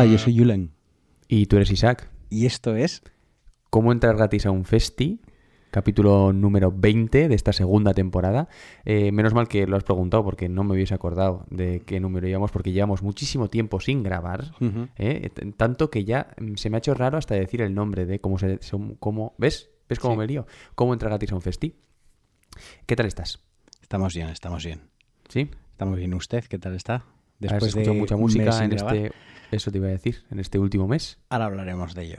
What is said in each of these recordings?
Hola, yo soy Julen. Y tú eres Isaac. Y esto es. ¿Cómo entrar gratis a un festi? Capítulo número 20 de esta segunda temporada. Eh, menos mal que lo has preguntado porque no me hubiese acordado de qué número íbamos porque llevamos muchísimo tiempo sin grabar. ¿eh? T- Tanto que ya mm, se me ha hecho raro hasta decir el nombre de cómo se... cómo, ¿Ves? ¿Ves cómo Sí. me lío? ¿Cómo entrar gratis a un festi? ¿Qué tal estás? Estamos bien, estamos bien. ¿Sí? Estamos bien. ¿Usted qué tal está? ¿Has escuchado mucha un mes música en grabar. este... Eso te iba a decir, en este último mes. Ahora hablaremos de ello.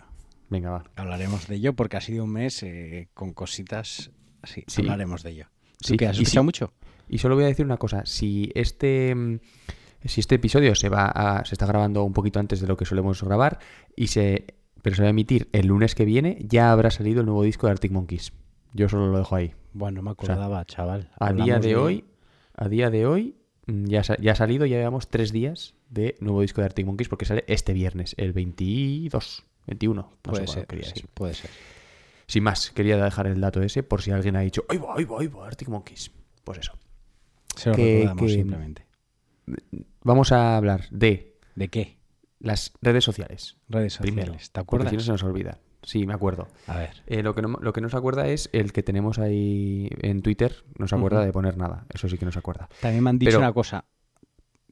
Venga, va. Hablaremos de ello porque ha sido un mes eh, con cositas. Sí, Sí. hablaremos de ello. ¿Tú Sí, qué has y escuchado sí. mucho? Y solo voy a decir una cosa, si este mm, si este episodio se va a- se está grabando un poquito antes de lo que solemos grabar y se pero se va a emitir el lunes que viene, ya habrá salido el nuevo disco de Arctic Monkeys. Yo solo lo dejo ahí. Bueno, me sea, acordaba, chaval. A día de hoy, a día de hoy ya, sa- ya ha salido, ya llevamos tres días de nuevo disco de Arctic Monkeys porque sale este viernes, el 22, 21. no Puede ser, quería sí, decir. puede ser. Sin más, quería dejar el dato ese por si alguien ha dicho, ¡ay va, ay va, ay va, Arctic Monkeys! Pues eso. Se lo Que- recordamos que- simplemente. Vamos a hablar de ¿De qué? las redes sociales. Redes sociales. Primero, ¿Te porque si no se nos olvida. Sí, me acuerdo. A ver. Eh, lo, que no, lo que no se acuerda es el que tenemos ahí en Twitter. No se acuerda de poner nada. Eso sí que no se acuerda. También me han dicho Pero- una cosa.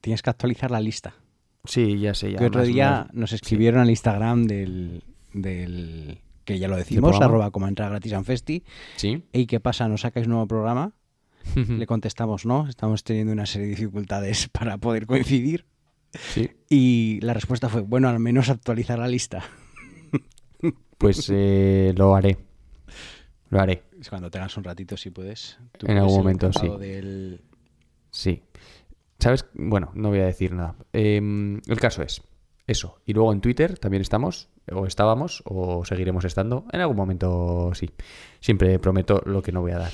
Tienes que actualizar la lista. Sí, ya sé. Ya, que otro día nos escribieron al Instagram del, del que ya lo decimos, arroba como entra gratis en festi. Sí. ¿Y qué pasa? ¿No sacáis nuevo programa? Le contestamos no, estamos teniendo una serie de dificultades para poder coincidir. sí. Y la respuesta fue, bueno, al menos actualizar la lista. Pues eh, lo haré. Lo haré. Cuando tengas un ratito, si puedes. Tú En algún momento, sí. del- Sí. ¿Sabes? Bueno, no voy a decir nada. Em, el caso es eso. Y luego en Twitter también estamos, o estábamos, o seguiremos estando. En algún momento sí. Siempre prometo lo que no voy a dar.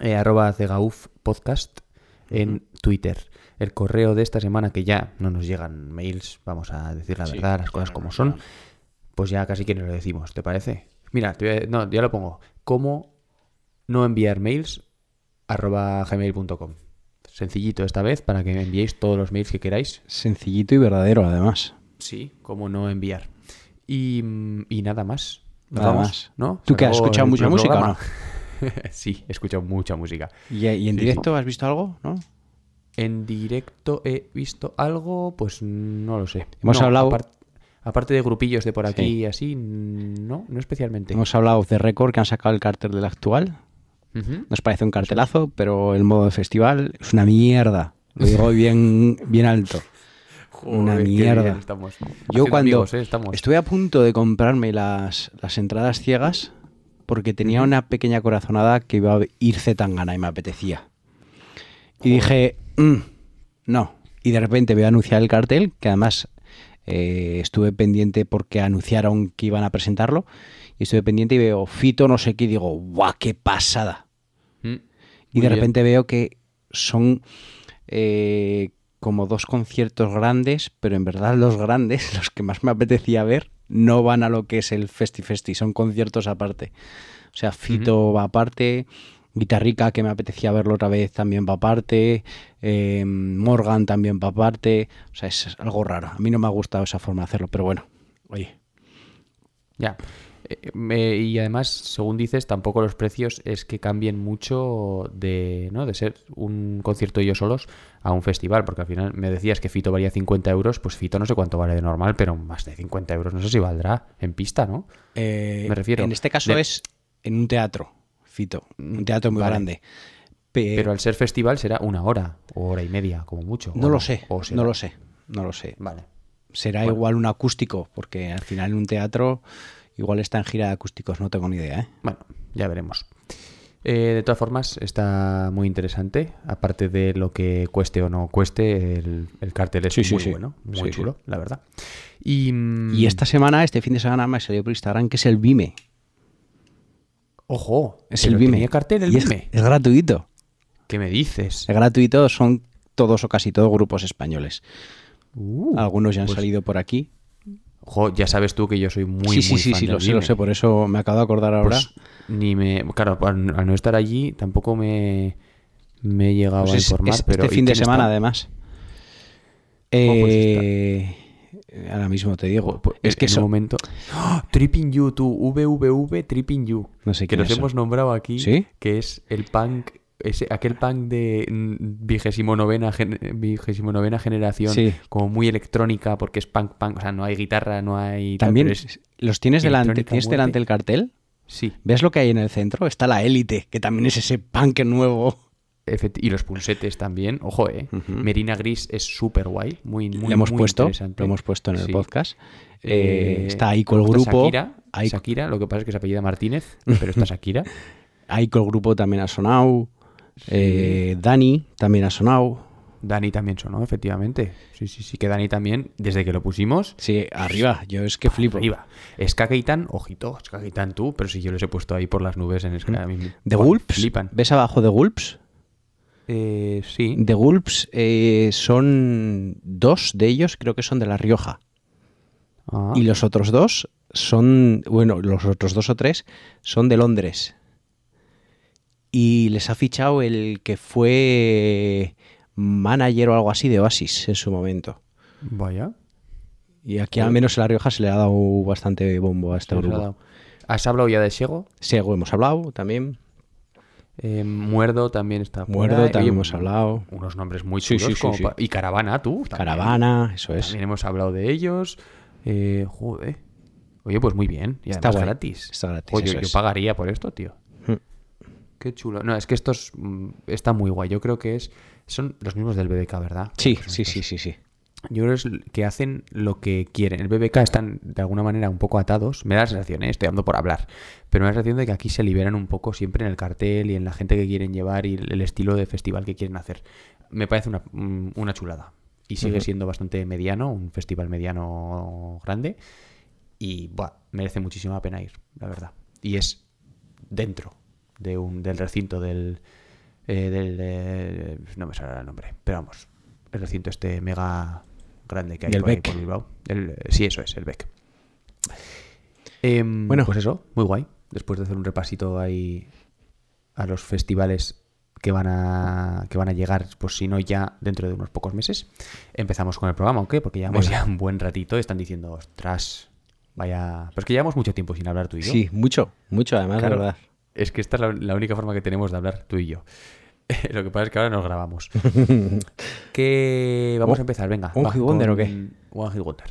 Eh, arroba Cegauf Podcast en Twitter. El correo de esta semana, que ya no nos llegan mails, vamos a decir la Sí, verdad, las cosas como son. Pues ya casi que no lo decimos, ¿te parece? Mira, te voy a- no, ya lo pongo. ¿Cómo no enviar mails? arroba gmail.com. Sencillito esta vez para que me enviéis todos los mails que queráis. Sencillito y verdadero, además. Sí, cómo no enviar. Y, y nada más. Nada vamos, más. ¿no? ¿Tú que has escuchado mucha música o programa. sí, he escuchado mucha música. ¿Y, y en Sí, directo has visto algo? ¿No? En directo he visto algo, pues no lo sé. Hemos No, hablado- aparte de grupillos de por aquí Sí. y así, no, no especialmente. Hemos hablado de récord que han sacado el cartel del actual. Nos parece un cartelazo, pero el modo de festival es una mierda. Lo digo bien, bien alto. una Joder, mierda. estamos. Yo cuando amigos, ¿eh? estamos. estuve a punto de comprarme las, las entradas ciegas porque tenía una pequeña corazonada que iba a ir Zetangana y me apetecía. Y dije, "Mm, no. Y de repente veo anunciar el cartel, que además eh, estuve pendiente porque anunciaron que iban a presentarlo. Y estuve pendiente y veo Fito no sé qué y digo, ¡guau, qué pasada! Mm, Y de bien. repente veo que son eh, como dos conciertos grandes, pero en verdad los grandes, los que más me apetecía ver, no van a lo que es el Festi Festi, son conciertos aparte. O sea, Fito va aparte, Guitarrica, que me apetecía verlo otra vez, también va aparte, eh, Morgan también va aparte. O sea, es algo raro. A mí no me ha gustado esa forma de hacerlo, pero bueno, oye, Ya. eh, y además, según dices, tampoco los precios es que cambien mucho de, ¿no? de ser un concierto ellos solos a un festival, porque al final me decías que Fito valía 50 euros, pues Fito no sé cuánto vale de normal, pero más de 50 euros no sé si valdrá en pista, ¿no? Eh, Me refiero. En este caso De- es en un teatro, Fito. Un teatro muy Vale. grande. Pe- Pero al ser festival será una hora o hora y media, como mucho. no ¿o lo sé, O no lo sé, no lo sé. Vale. Será Bueno. igual un acústico, porque al final en un teatro igual está en gira de acústicos, no tengo ni idea, ¿eh? Bueno, ya veremos. Eh, de todas formas, está muy interesante. Aparte de lo que cueste o no cueste, el, el cartel es Sí, muy sí. bueno, muy Sí, chulo, la verdad. Y, Y esta semana, este fin de semana, me salió por Instagram que es el Vime. Ojo, Es el Vime. tenía cartel el Y Vime. es gratuito. ¿Qué me dices? Es gratuito, son todos o casi todos grupos españoles. Uh, Algunos ya han pues, salido por aquí. ojo, ya sabes tú que yo soy muy, sí, sí, muy sí, fan sí, del lo sé, lo sé, por eso me acabo de acordar ahora. Pues ni me. Claro, al, al no estar allí tampoco me, me he llegado Pues a informar. es pero este ¿y fin de semana, está? además. Eh, ahora mismo te digo. Pues, es que en un son- momento. ¡Ah! Tripping You, tú, VVV Tripping You. No sé Que nos quiénes hemos nombrado aquí. ¿Sí? Que es el punk. Ese, aquel punk de mm, vigésimo novena, vigésimo novena generación, Sí. como muy electrónica, porque es punk punk, o sea, no hay guitarra, no hay. También es- los tienes delante, tienes muerte. delante el cartel. sí, ¿Ves lo que hay en el centro? Está la élite, que también es ese punk nuevo. Y los pulsetes también, ojo, eh. Merina Gris es súper guay, muy, muy, lo hemos muy puesto, lo hemos puesto en el Sí. podcast. Eh, Eh, está ahí con el grupo. Shakira, Shakira, lo que pasa es que se apellida Martínez, pero está Shakira. ahí con el grupo también ha sonado. Eh, Dani también ha sonado. Dani también sonó, efectivamente. Sí, sí, sí, que Dani también, desde que lo pusimos, Sí, arriba. Yo es que flipo. arriba. Ska Keitan, ojito, Ska Keitan tú, pero si yo los he puesto ahí por las nubes en Ska. a mí me- The buah, Gulps. Flipan. ¿Ves abajo de Gulps? Eh, sí. The Gulps eh, son dos de ellos, creo que son de La Rioja. Ah, Y los otros dos son, bueno, los otros dos o tres son de Londres. Y les ha fichado el que fue manager o algo así de Oasis en su momento. Vaya. Y aquí al menos en La Rioja se le ha dado bastante bombo a este grupo. ¿Has hablado ya de Sego? Sí, algo hemos hablado también. Eh, Muerdo también está por Muerdo ahí. también hemos hablado. Unos nombres muy chulos. sí, sí, como sí. pa- Y Caravana, tú. también. Caravana, eso es. También hemos hablado de ellos. Eh, joder. Oye, pues muy bien. Y Está guay. gratis. Está gratis, Oye, yo pagaría por esto, tío. Hmm. Qué chulo. No, es que estos mm, está muy guay. Yo creo que es son los mismos del BBK, ¿verdad? Sí, sí, sí, sí, sí. Yo creo es que hacen lo que quieren. El BBK están de alguna manera un poco atados. Me da la sensación, ¿eh? estoy dando por hablar. Pero me da la sensación de que aquí se liberan un poco siempre en el cartel y en la gente que quieren llevar y el estilo de festival que quieren hacer. Me parece una, mm, una chulada. Y sigue siendo bastante mediano, un festival mediano grande. Y buah, merece muchísima pena ir, la verdad. Y es dentro de un, del recinto del... eh, del eh, no me sale el nombre, pero vamos, el recinto este mega grande que hay Del por, ahí Bec. por Bilbao. El- eh, sí, eso es, el BEC. Em, Bueno. pues eso, muy guay. Después de hacer un repasito ahí a los festivales que van a que van a llegar, pues si no ya dentro de unos pocos meses, empezamos con el programa, ¿o qué? Porque llevamos Venga. ya un buen ratito y están diciendo, ostras, vaya... Pero es que llevamos mucho tiempo sin hablar tú y yo. Sí, mucho, mucho además, Claro, de verdad. Es que esta es la, la única forma que tenemos de hablar tú y yo. Lo que pasa es que ahora nos grabamos. que vamos Un- a empezar, venga. un hit wonder o qué? One Hit Wonder.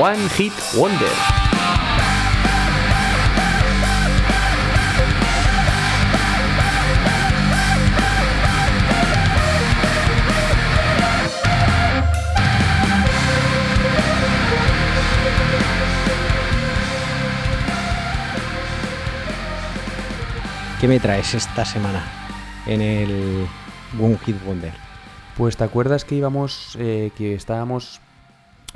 One Hit Wonder. ¿Qué me traes esta semana en el One Hit Wonder? Pues te acuerdas que íbamos, eh, que estábamos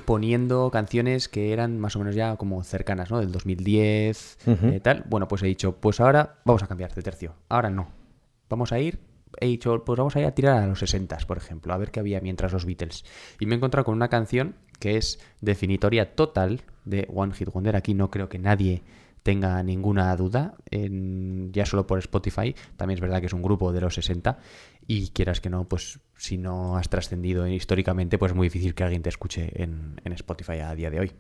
poniendo canciones que eran más o menos ya como cercanas, ¿no? Del 2010, Ujú. eh, tal. Bueno, pues he dicho, pues ahora vamos a cambiar de tercio. Ahora no. Vamos a ir, he dicho, pues vamos a ir a tirar a los 60, por ejemplo, a ver qué había mientras los Beatles. Y me he encontrado con una canción que es definitoria total de One Hit Wonder. Aquí no creo que nadie tenga ninguna duda, en- ya solo por Spotify, también es verdad que es un grupo de los 60 y quieras que no, pues si no has trascendido históricamente, pues es muy difícil que alguien te escuche en, en Spotify a día de hoy.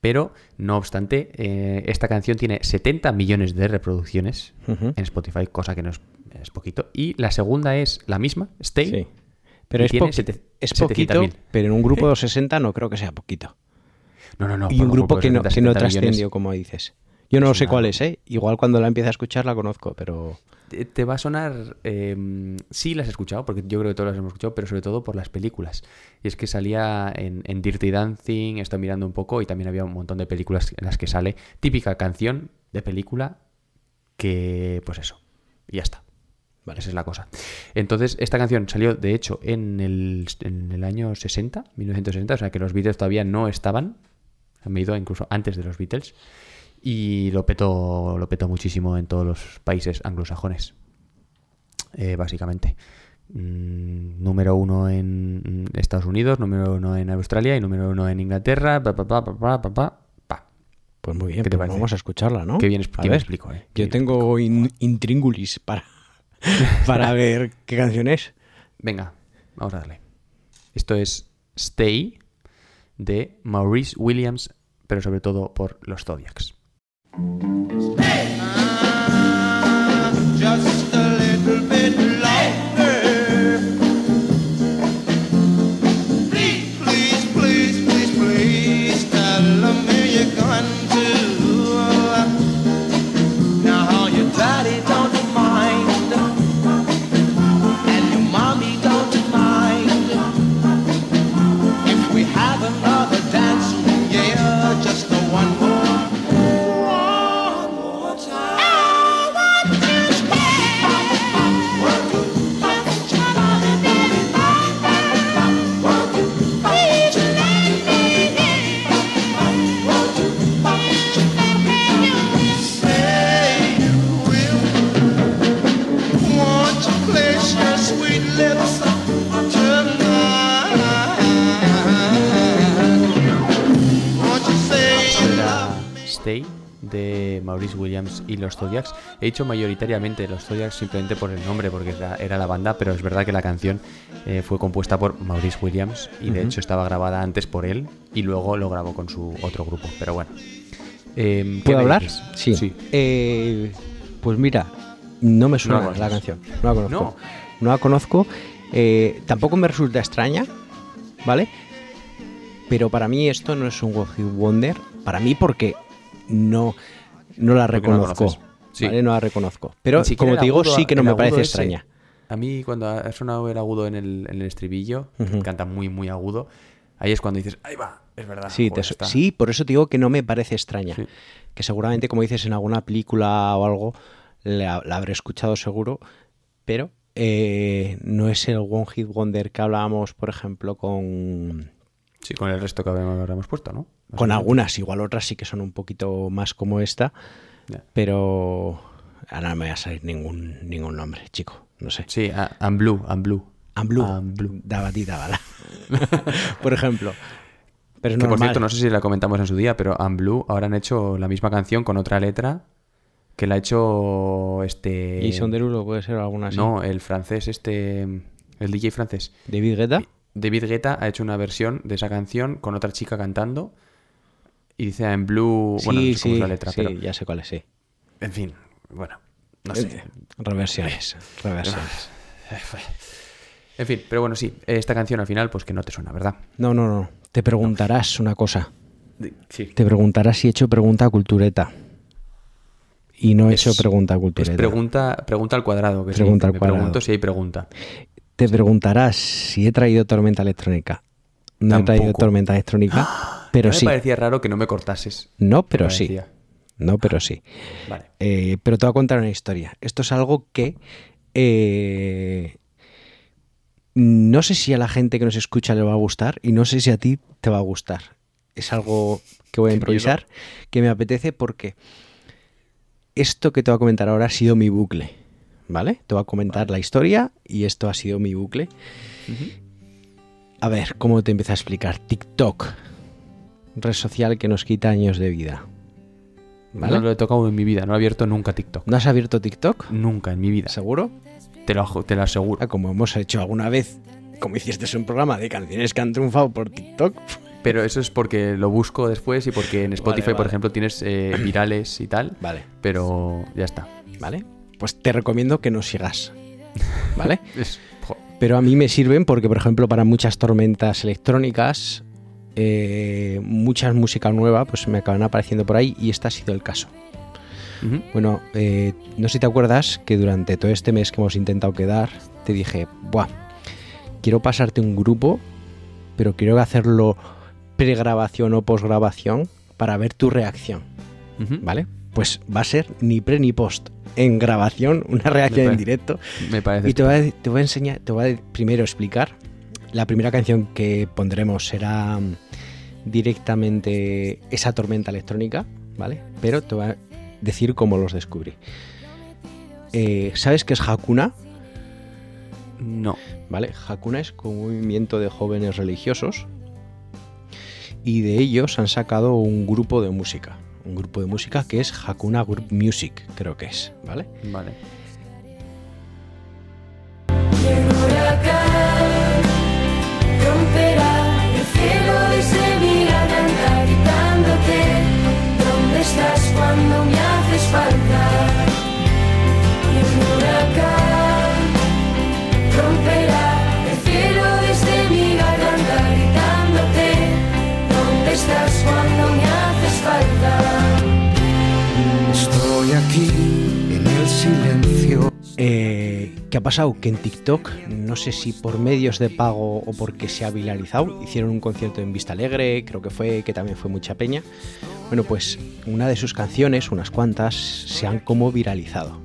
Pero, no obstante, eh, esta canción tiene 70 millones de reproducciones en Spotify, cosa que no es, es poquito. Y la segunda es la misma, Stay. Sí. Pero es, sete- es poquito, 700.000. pero en un grupo de 60 no creo que sea poquito. No, no, no. y un grupo que no, 70, que no 70 millones. trascendió, como dices. Yo no Es sé una- cuál es, ¿eh? Igual cuando la empiece a escuchar la conozco, pero... Te- Te va a sonar. eh, sí, las he escuchado, porque yo creo que todas las hemos escuchado, pero sobre todo por las películas. Y es que salía en, en Dirty Dancing, estoy mirando un poco, y también había un montón de películas en las que sale. Típica canción de película que. Pues eso. Y ya está. Vale. Esa es la cosa. Entonces, esta canción salió, de hecho, en el, en el año 60, 1960, o sea que los Beatles todavía no estaban. Han ido incluso antes de los Beatles. Y lo petó, lo petó muchísimo en todos los países anglosajones. eh, básicamente. Mm, número uno en Estados Unidos, número uno en Australia y número uno en Inglaterra. Pa, pa, pa, pa, pa, pa, pa, pa. Pues muy bien, ¿Qué te pues vamos a escucharla, ¿no? Qué bien, A ver, explico, eh. Yo tengo in- intríngulis para, para ver qué canción es. Venga, vamos a darle. Esto es Stay de Maurice Williams, pero sobre todo por los Zodiacs. Los Zodiacs. He dicho mayoritariamente los Zodiacs simplemente por el nombre, porque era, era la banda, pero es verdad que la canción eh, fue compuesta por Maurice Williams y de hecho estaba grabada antes por él y luego lo grabó con su otro grupo. Pero bueno. ¿qué ¿Puedo hablar? dices? Sí. sí. Eh, pues mira, no me suena No la canción. No la conozco. No, la conozco. Eh, tampoco me resulta extraña, ¿vale? Pero para mí esto no es un One Wonder. Para mí porque no, no la Porque no la reconozco. Sí. ¿vale? No la reconozco. Pero como te digo, agudo- sí que no me parece ese- extraña. A mí cuando ha sonado el agudo en el, en el estribillo, canta muy, muy agudo, ahí es cuando dices, ahí va, es verdad. Sí, joder, te- está". sí, por eso te digo que no me parece extraña. Sí. Que seguramente, como dices, en alguna película o algo la, la habré escuchado seguro, pero eh, no es el One Hit Wonder que hablábamos, por ejemplo, con, Sí, con el resto que habíamos puesto, ¿no? Más con algunas. Igual otras sí que son un poquito más como esta, pero ahora no me va a salir ningún, ningún nombre, chico. No sé. Sí, a- I'm Blue, I'm Blue. Blue. I'm Blue. Dabatita, bala. por ejemplo. Pero es Que por cierto, no sé si la comentamos en su día, pero Blue ahora han hecho la misma canción con otra letra que la ha hecho este... Jason Derulo puede ser alguna así. No, el francés este... El DJ francés. David Guetta. David Guetta ha hecho una versión de esa canción con otra chica cantando y dice I'm Blue... bueno, no sí, sé cómo es sí, la letra, sí, pero... ya sé cuál es, sí. En fin, bueno, no sé. Reversiones. Reversiones. En fin, pero bueno, sí, esta canción al final, pues que no te suena, ¿verdad? No, no, no. Te preguntarás una cosa. Sí. Te preguntarás si he hecho pregunta a cultureta. Y no he Es- hecho pregunta a Es cultureta. pregunta, pregunta al cuadrado. Que Pregunta al Me cuadrado. pregunto si hay pregunta. Te preguntarás si he traído tormenta electrónica. No he traído tormenta electrónica, pero Ya sí. Me parecía raro que no me cortases. No, Me pero sí. parecía. No, pero sí. Vale. Eh, pero te voy a contar una historia. Esto es algo que eh, no sé si a la gente que nos escucha le va a gustar y no sé si a ti te va a gustar. Es algo que voy a improvisar, que me apetece porque esto que te voy a comentar ahora ha sido mi bucle. ¿Vale? Te voy a comentar la historia y esto ha sido mi bucle. A ver, ¿cómo te empiezo a explicar? TikTok, red social que nos quita años de vida. ¿Vale? No lo he tocado en mi vida, no he abierto nunca TikTok. ¿No has abierto TikTok? Nunca en mi vida. ¿Seguro? Te lo, te lo aseguro. Ah, Como hemos hecho alguna vez, como hiciste un programa de canciones que han triunfado por TikTok. Pero eso es porque lo busco después y porque en Spotify, Vale, por ejemplo, tienes eh, virales y tal. Vale, Pero ya está. ¿vale? Pues te recomiendo que nos sigas. ¿Vale? Pero a mí me sirven porque, por ejemplo, para muchas tormentas electrónicas, eh, mucha música nueva, pues me acaban apareciendo por ahí y este ha sido el caso. Bueno, eh, no sé si te acuerdas que durante todo este mes que hemos intentado quedar, te dije, Buah, quiero pasarte un grupo, pero quiero hacerlo pregrabación o posgrabación para ver tu reacción. ¿vale? Pues va a ser ni pre ni post. En grabación, una reacción en directo. Me parece. Y te voy, a, te voy a enseñar, te voy a primero explicar. La primera canción que pondremos será mm, directamente esa tormenta electrónica, ¿vale? Pero te voy a decir cómo los descubrí. Eh, ¿Sabes qué es Hakuna? No. ¿Vale? Hakuna es como un movimiento de jóvenes religiosos y de ellos han sacado un grupo de música. Un grupo de música que es Hakuna Group Music, creo que es, ¿vale? Vale. Silencio. Eh, ¿Qué ha pasado? Que en TikTok, no sé si por medios de pago o porque se ha viralizado, hicieron un concierto en Vista Alegre, creo que fue, que también fue mucha peña. Bueno, pues una de sus canciones, unas cuantas, se han como viralizado.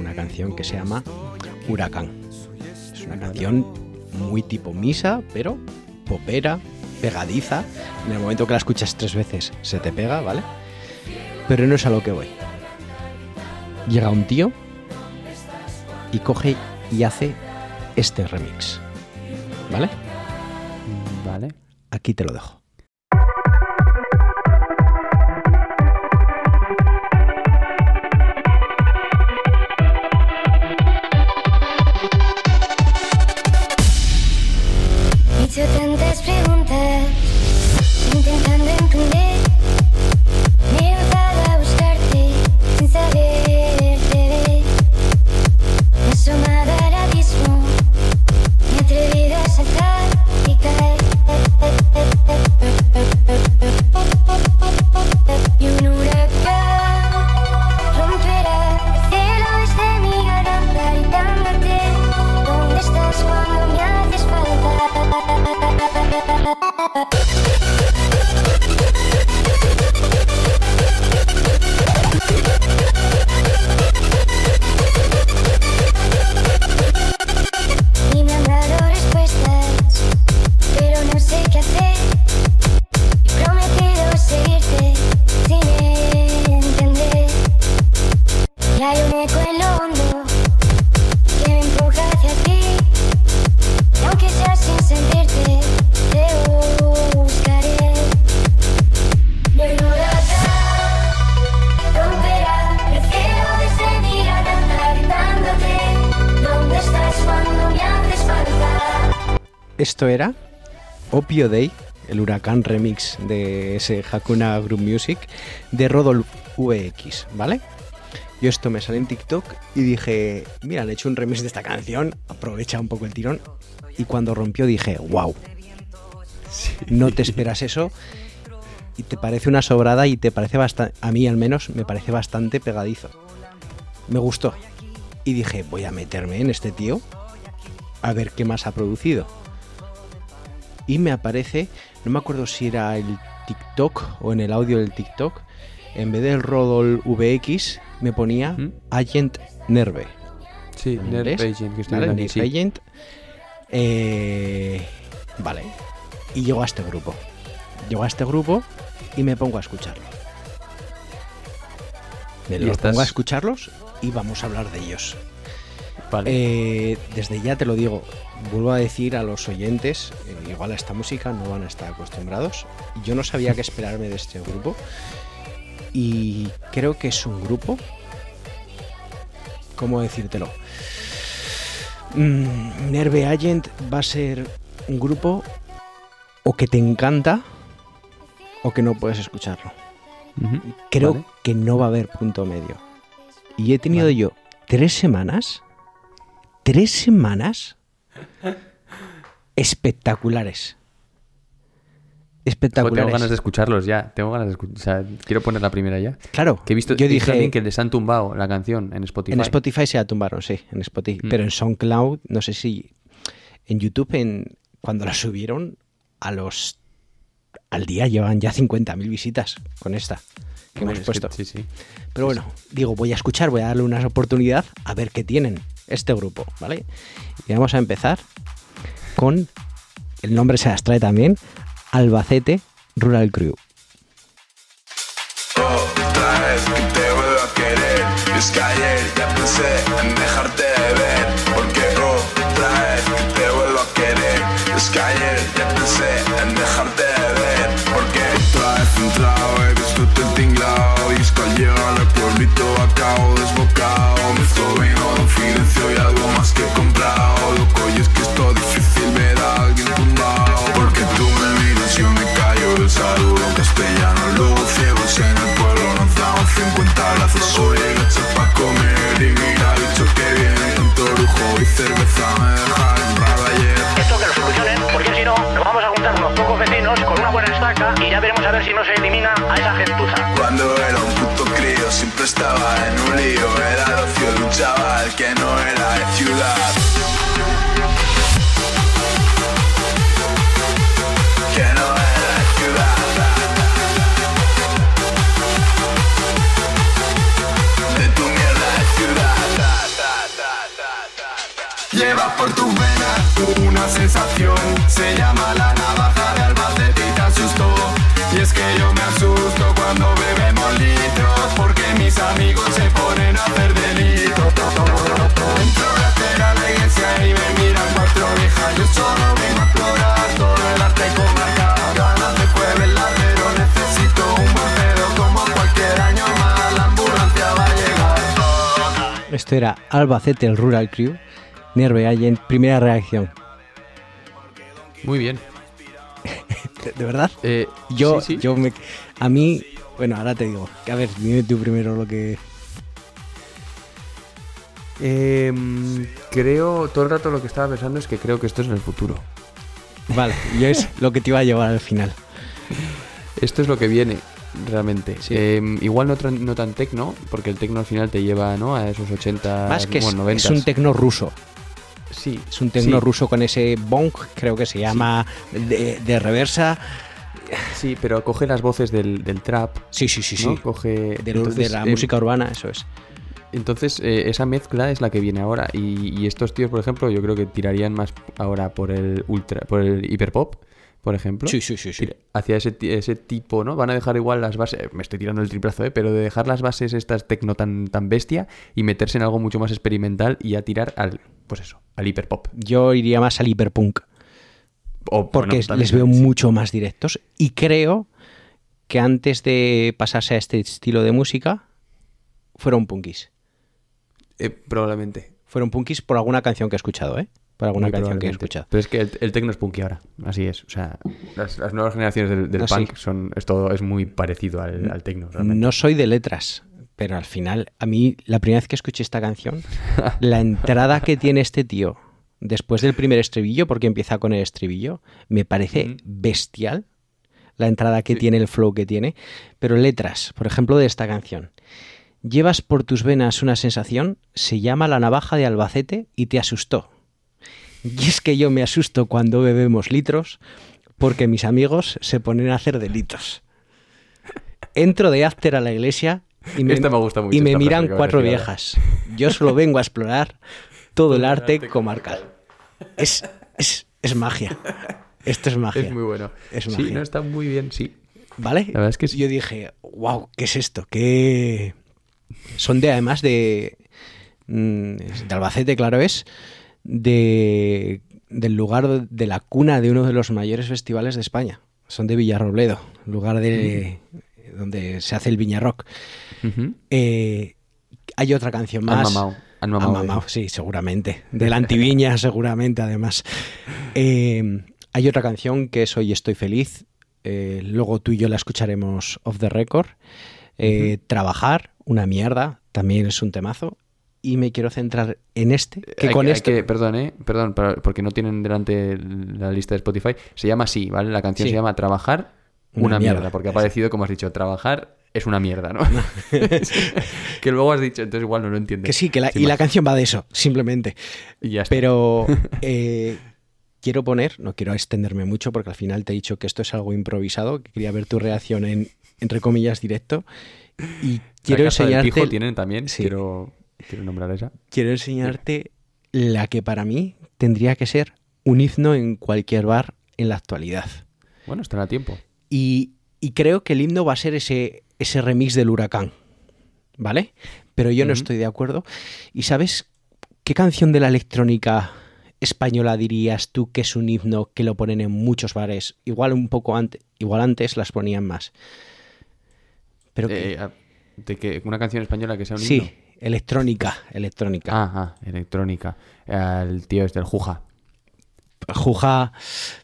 Una canción que se llama Huracán. Es una canción muy tipo misa, pero popera, pegadiza. En el momento que la escuchas tres veces se te pega, ¿vale? Pero no es a lo que voy. Llega un tío y coge y hace este remix. ¿Vale? Vale. Aquí te lo dejo. Esto era Opio Day, el huracán remix de ese Hakuna Group Music de Rodolf VX, ¿vale? Yo esto me sale en TikTok y dije, mira, han hecho un remix de esta canción, aprovecha un poco el tirón. Y cuando rompió dije, wow, no te esperas eso y te parece una sobrada y te parece bastante, a mí al menos me parece bastante pegadizo. Me gustó. Y dije, voy a meterme en este tío a ver qué más ha producido. Y me aparece, no me acuerdo si era el TikTok o en el audio del TikTok, en vez del Rodol VX me ponía ¿Mm? Agent Nerve. Sí, Nerve Agent, que ¿vale? viendo aquí, Nerve sí. Agent. Eh, vale. Y llego a este grupo. Llego a este grupo y me pongo a escucharlo. Me lo estás- pongo a escucharlos y vamos a hablar de ellos. Vale. Eh, desde ya te lo digo, vuelvo a decir a los oyentes, eh, igual a esta música no van a estar acostumbrados. Yo no sabía qué esperarme de este grupo y creo que es un grupo, ¿cómo decírtelo? Mm, Nerve Agent va a ser un grupo o que te encanta o que no puedes escucharlo. Creo Vale. que no va a haber punto medio. Y he tenido yo tres semanas, tres semanas espectaculares. Espectaculares. tengo ganas de escucharlos ya. Tengo ganas de escuchar. O sea, quiero poner la primera ya. Claro, Que he visto, yo dije también que les han tumbado la canción en Spotify. en Spotify se la tumbaron, sí, en Spotify, Mm. pero en SoundCloud, no sé si en YouTube en cuando la subieron a los al día llevan ya 50.000 visitas con esta que hemos es puesto. Sí, sí. Pero bueno, digo, voy a escuchar, voy a darle una oportunidad a ver qué tienen este grupo, ¿vale? Y vamos a empezar con, el nombre se las trae también, Albacete Rural Crew. Otra vez que te vuelvo a querer es que ayer ya pensé en dejarte de ver Porque otra vez que te vuelvo a querer es que ayer ya pensé en dejarte de ver Porque otra vez entrado, he visto el tinglao Y es que al llegar al pueblito acabo desbocado Mezclo vino, a ver si no se elimina a esa gentuza. Cuando era un puto crío siempre estaba en un lío. Era el ocio de un chaval que no era de ciudad. Que no era de ciudad. De tu mierda de ciudad. Lleva por tus venas una sensación. Se Esto era Albacete el Rural Crew, Nerve Agent, primera reacción. Muy bien. ¿De, de verdad? Eh, Yo, sí, sí. yo me, a mí, bueno, ahora te digo, que a ver, dime tú primero lo que... Em, creo, todo el rato lo que estaba pensando es que creo que esto es en el futuro. Vale, yo es lo que te iba a llevar al final. Esto es lo que viene, realmente. Sí. Em, igual no, no tan tecno, porque el tecno al final te lleva ¿no? a esos 80, Más que es, bueno, 90. es un tecno ruso. Sí, Es un tecno sí, ruso con ese bonk, creo que se llama, de, de reversa. Sí, pero coge las voces del, del trap. Sí, sí, sí, ¿no? sí. Coge, De, la em, música urbana, eso es. Entonces, eh, esa mezcla es la que viene ahora. Y, y estos tíos, por ejemplo, yo creo que tirarían más ahora por el ultra, por el hiperpop, por ejemplo. Sí, sí, sí, sí. Tira- Hacia ese, ti- ese tipo, ¿no? Van a dejar igual las bases. Me estoy tirando el triplazo, ¿eh? Pero de dejar las bases estas tecno tan, tan bestia y meterse en algo mucho más experimental y a tirar al, pues eso, al hiperpop. Yo iría más al hiperpunk, O, porque bueno, también, les veo sí. mucho más directos. Y creo que antes de pasarse a este estilo de música, fueron punkis. Eh, probablemente. Fueron punkis por alguna canción que he escuchado, ¿eh? Por alguna Muy canción que he escuchado. Pero es que el, el tecno es punky ahora. Así es. O sea, las, las nuevas generaciones del, punk son. Es todo es muy parecido al, realmente. No soy de letras, pero al final, a mí, la primera vez que escuché esta canción, la entrada que tiene este tío después del primer estribillo, porque empieza con el estribillo, me parece bestial la entrada que tiene, el flow que tiene. Pero letras, por ejemplo, de esta canción. Llevas por tus venas una sensación, se llama la navaja de Albacete y te asustó. Y es que yo me asusto cuando bebemos litros porque mis amigos se ponen a hacer delitos. Entro de after a la iglesia y me, gusta mucho, y me miran cuatro viejas. Yo solo vengo a explorar todo el arte comarcal. Es, es, es magia. Esto es magia. Es muy bueno. Es sí, magia. no está muy bien, sí. ¿Vale? La verdad es que sí. Yo dije, wow, ¿qué es esto? ¿Qué...? Son de, además, de... mm, De Albacete, claro es, de, del lugar de la cuna de uno de los mayores festivales de España. Son de Villarrobledo, lugar de donde se hace el Viñarrock. Eh, hay otra canción más. Han mamado eso. sí, seguramente. De la antiviña, seguramente, además. Eh, hay otra canción que es Hoy estoy feliz. eh, luego tú y yo la escucharemos off the record. Eh, Trabajar, una mierda, también es un temazo. Y me quiero centrar en este, que Hay con hay que- perdón, ¿eh? Perdón, porque no tienen delante la lista de Spotify. Se llama así, ¿vale? La canción Sí. se llama Trabajar, Una una, mierda. mierda. porque ha parecido, como has dicho, trabajar es una mierda, ¿no? que luego has dicho, entonces igual no lo entiendes. Que sí, que la, y la canción va de eso, simplemente. Y ya está. Pero eh, quiero poner, no quiero extenderme mucho porque al final te he dicho que esto es algo improvisado, que quería ver tu reacción en, entre comillas, directo. Y quiero La casa del enseñarte, pijo tienen también, Sí. quiero, quiero nombrar esa. quiero enseñarte la que para mí tendría que ser un himno en cualquier bar en la actualidad. Bueno, estará a tiempo. Y, y creo que el himno va a ser ese, ese remix del huracán. ¿Vale? Pero yo no estoy de acuerdo. ¿Y sabes qué canción de la electrónica española dirías tú que es un himno que lo ponen en muchos bares? Igual un poco antes, igual antes las ponían más. Pero que- Eh, ah, de que una canción española que sea un himno. sí, electrónica, electrónica. Ah, ah, electrónica. El tío este, el Juja. Juja,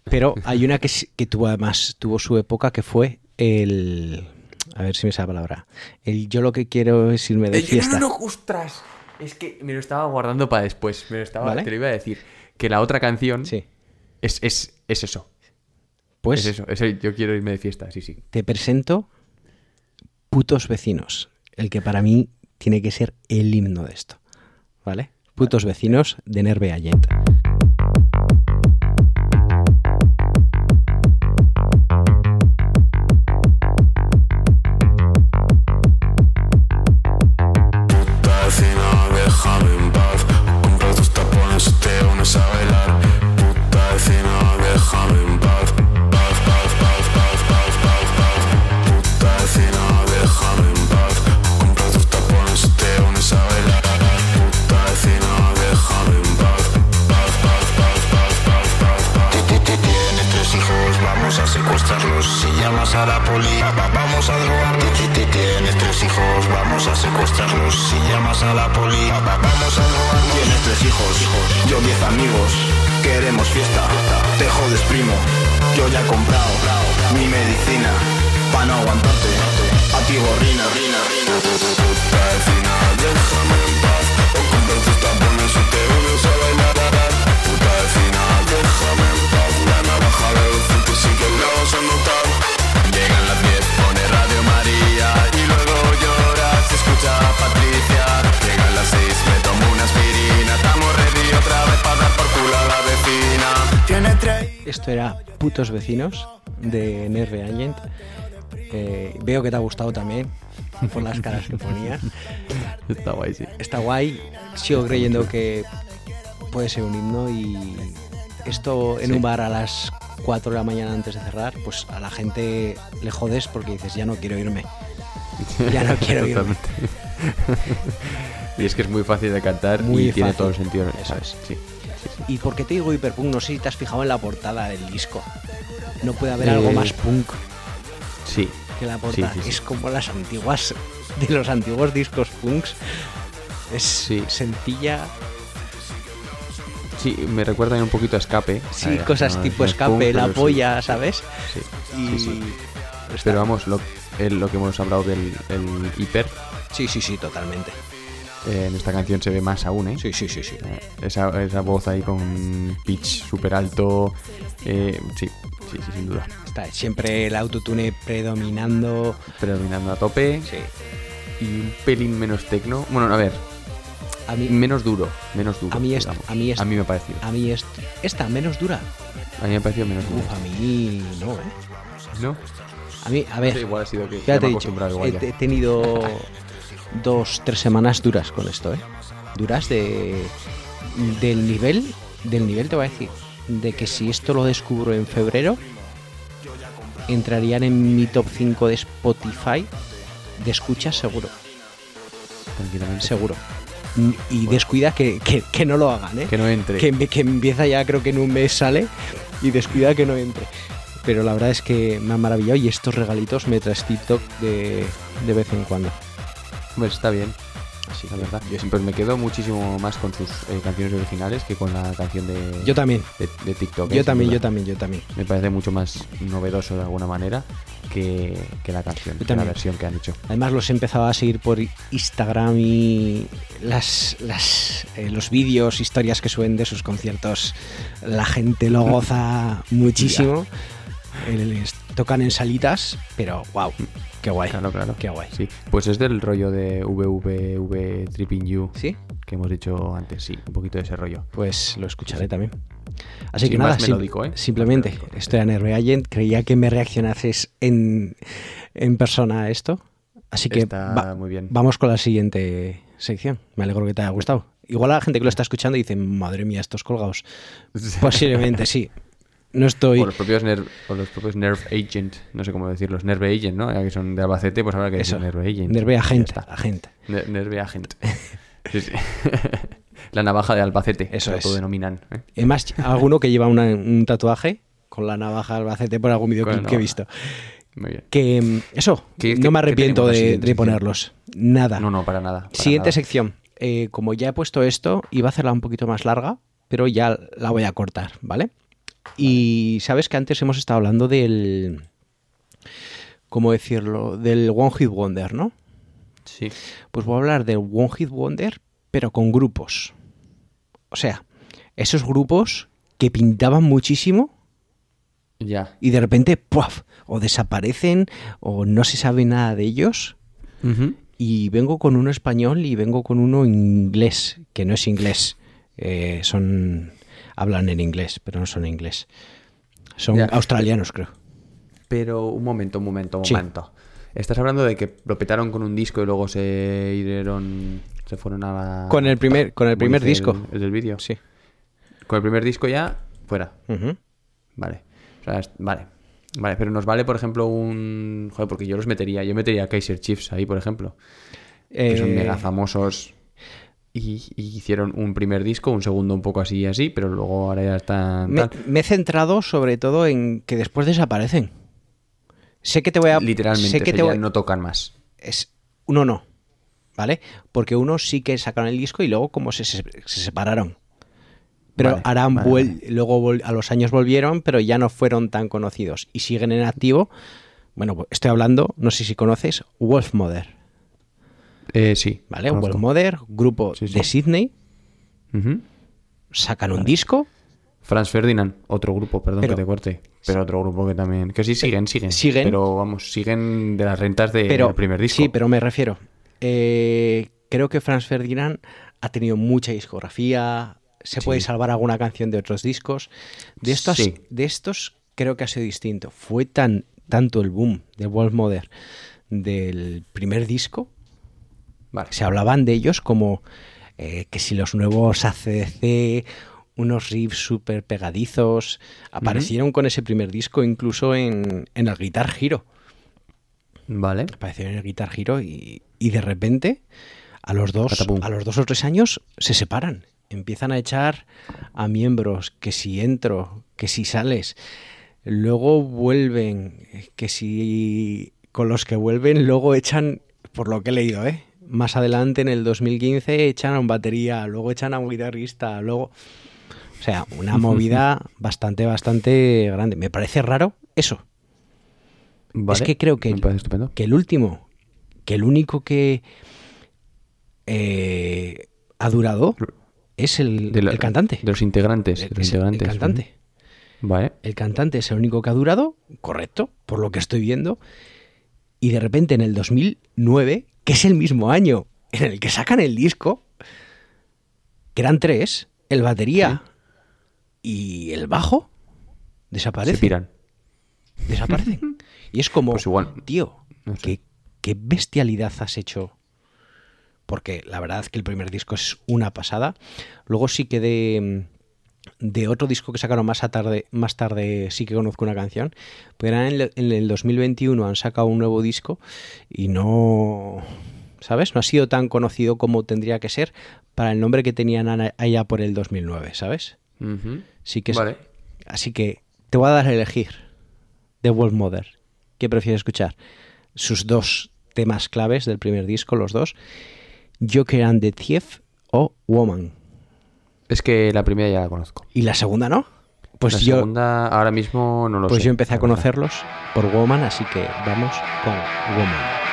pero hay una que, tuvo además tuvo su época que fue el a ver si me sale la palabra. El yo lo que quiero es irme de Eh, fiesta. No, no, no, ostras. Es que me lo estaba guardando para después. Me lo estaba, ¿Vale? Te lo iba a decir. Que la otra canción Sí. es, es, es eso. Pues es eso. Es el yo quiero irme de fiesta, sí, sí. te presento Putos vecinos, el que para mí tiene que ser el himno de esto. ¿Vale? Putos vecinos de Nerve Allent. Vecinos de Nerve Allent. Eh, veo que te ha gustado también por las caras que ponías. Está guay, sí. Está guay. Sigo creyendo que puede ser un himno y esto en Sí. un bar a las 4 de la mañana antes de cerrar, pues a la gente le jodes porque dices, ya no quiero irme. Ya no quiero irme. Y es que es muy fácil de cantar Muy y tiene todo el sentido. Eso es. Sí. ¿Y por qué te digo hiperpunk? No sé si te has fijado en la portada del disco. No puede haber Eh, algo más punk Sí. que la portada. sí, sí. Es como las antiguas, de los antiguos discos punks. Es sencilla. Sí, me recuerdan un poquito a escape. Sí, Eh, cosas no, tipo no escape, punk, la polla, ¿sabes? Sí. Y Pero vamos, lo, el- lo que hemos hablado del el hiper, Sí, sí, sí, totalmente. eh, en esta canción se ve más aún, ¿eh? Sí, sí, sí, sí. Eh, Esa, esa voz ahí con pitch súper alto. eh, sí, sí, sí, sin duda. Está siempre el autotune predominando. Predominando a tope Sí. y un pelín menos tecno. Bueno, a ver, A mí, menos duro, menos duro. A mí es- digamos. a mí es- a mí me ha parecido. a mí es, esta menos dura. A mí me ha parecido menos duro. Uf, a mí no, ¿eh? ¿No? A mí, a ver, Sí, igual ha sido que ya te he dicho, acostumbrado igual he, ya. he tenido dos, tres semanas duras con esto, ¿eh? Duras de del nivel, del nivel te voy a decir, de que si esto lo descubro en febrero, entrarían en mi top 5 de Spotify de escuchas seguro, Tranquilamente. seguro. Y descuida que, que- que no lo hagan, ¿eh? Que no entre. que, que empieza ya, creo que en un mes sale y descuida que no entre. Pero la verdad es que me ha maravillado y estos regalitos me traes TikTok de, de vez en cuando. Hombre, está bien. Sí. la verdad. Yo. Pues me quedo muchísimo más con sus eh, canciones originales que con la canción de, Yo también. de, de TikTok. eh, Yo también, yo también, yo también. Me parece mucho más novedoso de alguna manera que, que la canción, que la versión que han hecho. Además los he empezado a seguir por Instagram y las, las, eh, los vídeos, historias que suben de sus conciertos. La gente lo goza muchísimo. Les tocan en salitas, pero wow, qué guay. Claro, claro. Qué guay. Sí, pues es del rollo de VVV Tripping You ¿Sí? que hemos dicho antes, sí, un poquito de ese rollo. Pues lo escucharé también. Así Sí, que nada, melódico, ¿eh? simplemente estoy a Nerve Agent. Creía que me reaccionases en, en persona a esto. Así que Está va- muy bien. vamos con la siguiente sección. Me alegro que te haya gustado. Igual a la gente que lo está escuchando dice, madre mía, estos colgados. Posiblemente sí. No estoy... O los propios Nerve, o los propios Nerve Agent, no sé cómo decirlos, Nerve Agent, ¿no? Ya que son de Albacete, pues habrá que Eso. Nerve Agent. Nerve Agent. Ne- Nerve Agent. Sí, sí. La navaja de Albacete, Eso lo es. autodenominan. ¿eh? Además, alguno que lleva una- un tatuaje con la navaja albacete por algún videoclip que he visto. Muy bien. Que mm, eso, ¿Qué- no me arrepiento de, de ponerlos. Nada. No, no, para nada. para Siguiente nada. sección. Eh, como ya he puesto esto, iba a hacerla un poquito más larga, pero ya la voy a cortar, ¿vale? Y sabes que antes hemos estado hablando del. ¿Cómo decirlo? Del One Hit Wonder, ¿no? Sí. Pues voy a hablar del One Hit Wonder, pero con grupos. O sea, esos grupos que pintaban muchísimo Ya. y de repente, ¡puaf! O desaparecen o no se sabe nada de ellos. Y vengo con uno español y vengo con uno inglés, que no es inglés. Eh, son. Hablan en inglés, pero no son inglés. Son Ya. australianos, creo. Pero un momento, un momento, un Sí. momento. Estás hablando de que lo petaron con un disco y luego se irieron. Se fueron a la. Con el primer, con el ¿cómo primer disco. El, el del vídeo. Sí. Con el primer disco ya, fuera. Vale. O sea, es- vale. Vale, pero nos vale, por ejemplo, un. Joder, porque yo los metería. Yo metería a Kaiser Chiefs ahí, por ejemplo. Que son Eh, mega famosos. Y, y hicieron un primer disco, un segundo un poco así y así, pero luego ahora ya están. me, he centrado sobre todo en que después desaparecen. Sé que te voy a. Literalmente, sé que te voy- no tocan más. es uno no, ¿vale? Porque uno sí que sacaron el disco y luego como se, se- se separaron. Pero Vale, harán vale, vuel- vale. luego vol- a los años volvieron, pero ya no fueron tan conocidos y siguen en activo. Bueno, pues estoy hablando, no sé si conoces, Wolf Mother, Eh, sí. ¿vale? Wolf Mother, grupo Sí, sí. de Sydney, sacan un disco, Franz Ferdinand, otro grupo, perdón Pero- que te corte. Pero otro grupo que también. Que sí, siguen, siguen. siguen. Pero vamos, siguen de las rentas de- del primer disco. Sí, pero me refiero. eh, creo que Franz Ferdinand ha tenido mucha discografía. Se puede salvar alguna canción de otros discos. De estos, Sí. de estos creo que ha sido distinto. Fue tan tanto el boom de Wolf Mother del primer disco. Vale. Se hablaban de ellos como eh, que si los nuevos ACDC, unos riffs súper pegadizos, aparecieron con ese primer disco incluso en, en el Guitar Hero Vale. apareció en el Guitar Hero y, y de repente a los dos Patapum. a los dos o tres años se separan empiezan a echar a miembros que si entro que si sales luego vuelven que si con los que vuelven luego echan por lo que he leído eh más adelante en el 2015 echan a un batería luego echan a un guitarrista luego o sea una movida bastante bastante grande me parece raro eso Vale. es que creo que estupendo. que el último, que el único que eh, ha durado es el, De la- el cantante. De los integrantes. de los Es el- el integrantes. cantante. Vale. El cantante es el único que ha durado, correcto, por lo que estoy viendo. Y de repente en el 2009, que es el mismo año en el que sacan el disco, que eran tres, el batería y el bajo, desaparecen. Se piran. Desaparecen. Y es como, Pues igual, tío, no sé. ¿qué, qué bestialidad has hecho. Porque la verdad es que el primer disco es una pasada. Luego sí que de, de otro disco que sacaron más, a tarde, más tarde sí que conozco una canción. Pero en el, en el 2021 han sacado un nuevo disco y no... ¿Sabes? No ha sido tan conocido como tendría que ser para el nombre que tenían allá por el 2009, ¿sabes? Sí que Vale. Así que te voy a dar a elegir de Wolf Mother. ¿Qué prefieres escuchar? Sus dos temas claves del primer disco, los dos. Joker and the Thief o Woman. Es que la primera ya la conozco. ¿Y la segunda no? Pues la yo, segunda ahora mismo no lo pues sé. yo empecé a conocerlos por Woman, así que vamos con Woman.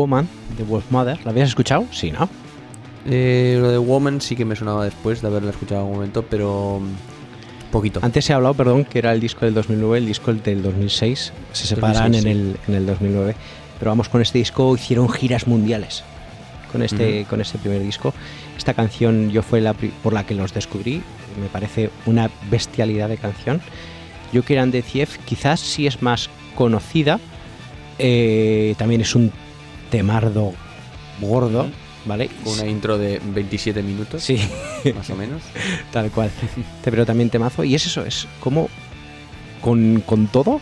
Woman de Wolf Mother. ¿La habías escuchado? Sí, ¿no? Eh, lo de Woman sí que me sonaba después de haberla escuchado en algún momento, pero mm, poquito. Antes he hablado, perdón, que era el disco del 2009, el disco del 2006. Se separan 2006, en, el, en el 2009. Pero vamos, con este disco hicieron giras mundiales. Con este, con este primer disco. Esta canción yo fue la por la que los descubrí. Me parece una bestialidad de canción. Yo que eran de Thief, quizás sí es más conocida. Eh, también es un temardo gordo, ¿vale? Con una intro de 27 minutos, Sí, más o menos. tal cual. Te- Pero también temazo. Y es eso, es como con, con todo,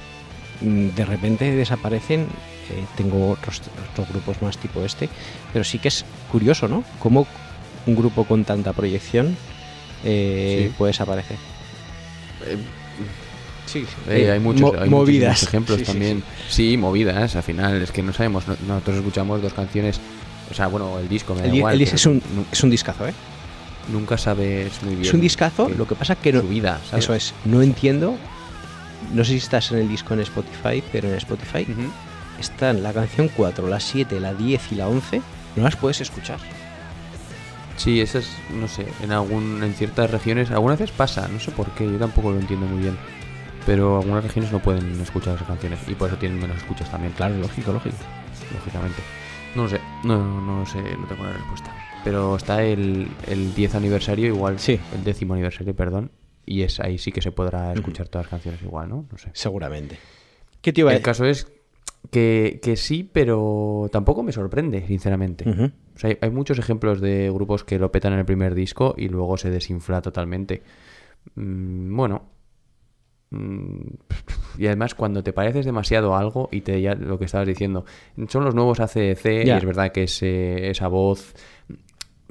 mm, de repente desaparecen. eh, tengo otros, otros grupos más tipo este, pero sí que es curioso, ¿no? Cómo un grupo con tanta proyección eh, Sí. puede desaparecer. Eh, Sí, Eh, hay muchos, mo- hay movidas. ejemplos Sí, sí, también. Sí, movidas, al final, es que no sabemos, no- nosotros escuchamos dos canciones, o sea, bueno, el disco me da El, igual, el disco es un, es un discazo, ¿eh? nunca sabes muy bien. Es un discazo, lo que pasa que no, su vida, ¿sabes? eso es, no entiendo. No sé si estás en el disco en Spotify, pero en Spotify están la canción 4, la 7, la 10 y la 11. No las puedes escuchar. Sí, esas, no sé, en algún, en ciertas regiones, algunas veces pasa, no sé por qué, yo tampoco lo entiendo muy bien. Pero algunas regiones no pueden escuchar esas canciones y por eso tienen menos escuchas también, Claro, lógico, lógico. lógicamente. No lo sé, no, no lo sé, no tengo la respuesta. Pero está el, el 10 aniversario igual, Sí. el décimo aniversario, perdón, y es ahí sí que se podrá escuchar todas las canciones igual, ¿no? No sé. Seguramente. ¿Qué te iba a El caso es que, que sí, pero tampoco me sorprende, sinceramente. O sea, hay, hay muchos ejemplos de grupos que lo petan en el primer disco y luego se desinfla totalmente. Mm, bueno. Mm, y además, cuando te pareces demasiado a algo y te ya lo que estabas diciendo, son los nuevos ACDC Ya. y es verdad que ese- esa voz,